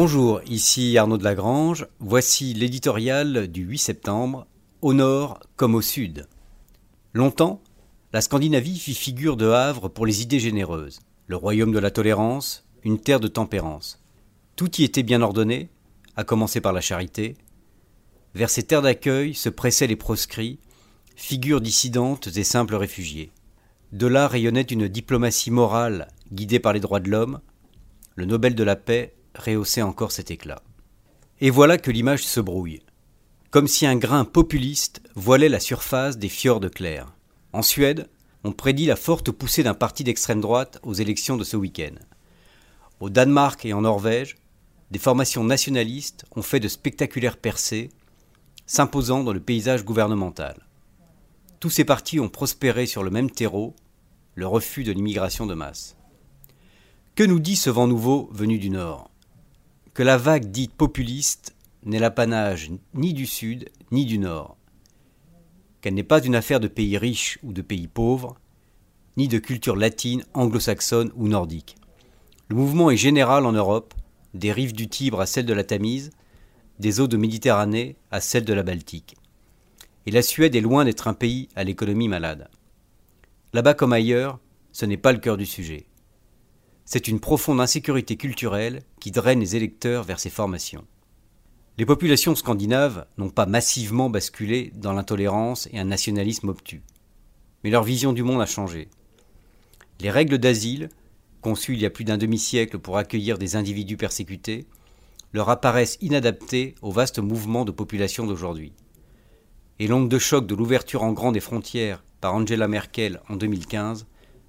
Bonjour, ici Arnaud de Lagrange. Voici l'éditorial du 8 septembre, au nord comme au sud. Longtemps, la Scandinavie fit figure de havre pour les idées généreuses, le royaume de la tolérance, une terre de tempérance. Tout y était bien ordonné, à commencer par la charité. Vers ces terres d'accueil se pressaient les proscrits, figures dissidentes et simples réfugiés. De là rayonnait une diplomatie morale guidée par les droits de l'homme. Le Nobel de la paix rehaussait encore cet éclat. Et voilà que l'image se brouille, comme si un grain populiste voilait la surface des fjords clairs. En Suède, on prédit la forte poussée d'un parti d'extrême droite aux élections de ce week-end. Au Danemark et en Norvège, des formations nationalistes ont fait de spectaculaires percées, s'imposant dans le paysage gouvernemental. Tous ces partis ont prospéré sur le même terreau, le refus de l'immigration de masse. Que nous dit ce vent nouveau venu du Nord? Que la vague dite populiste n'est l'apanage ni du Sud ni du Nord, qu'elle n'est pas une affaire de pays riches ou de pays pauvres, ni de culture latine, anglo-saxonne ou nordique. Le mouvement est général en Europe, des rives du Tibre à celles de la Tamise, des eaux de Méditerranée à celles de la Baltique et la Suède est loin d'être un pays à l'économie malade. Là-bas comme ailleurs, ce n'est pas le cœur du sujet. C'est une profonde insécurité culturelle qui draine les électeurs vers ces formations. Les populations scandinaves n'ont pas massivement basculé dans l'intolérance et un nationalisme obtus. Mais leur vision du monde a changé. Les règles d'asile, conçues il y a plus d'un demi-siècle pour accueillir des individus persécutés, leur apparaissent inadaptées au vaste mouvement de population d'aujourd'hui et l'onde de choc de l'ouverture en grand des frontières par Angela Merkel en 2015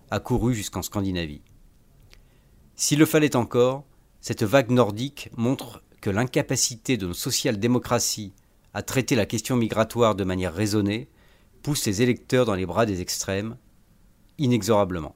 a couru jusqu'en Scandinavie. S'il le fallait encore, cette vague nordique montre que l'incapacité de nos social-démocraties à traiter la question migratoire de manière raisonnée pousse les électeurs dans les bras des extrêmes, inexorablement.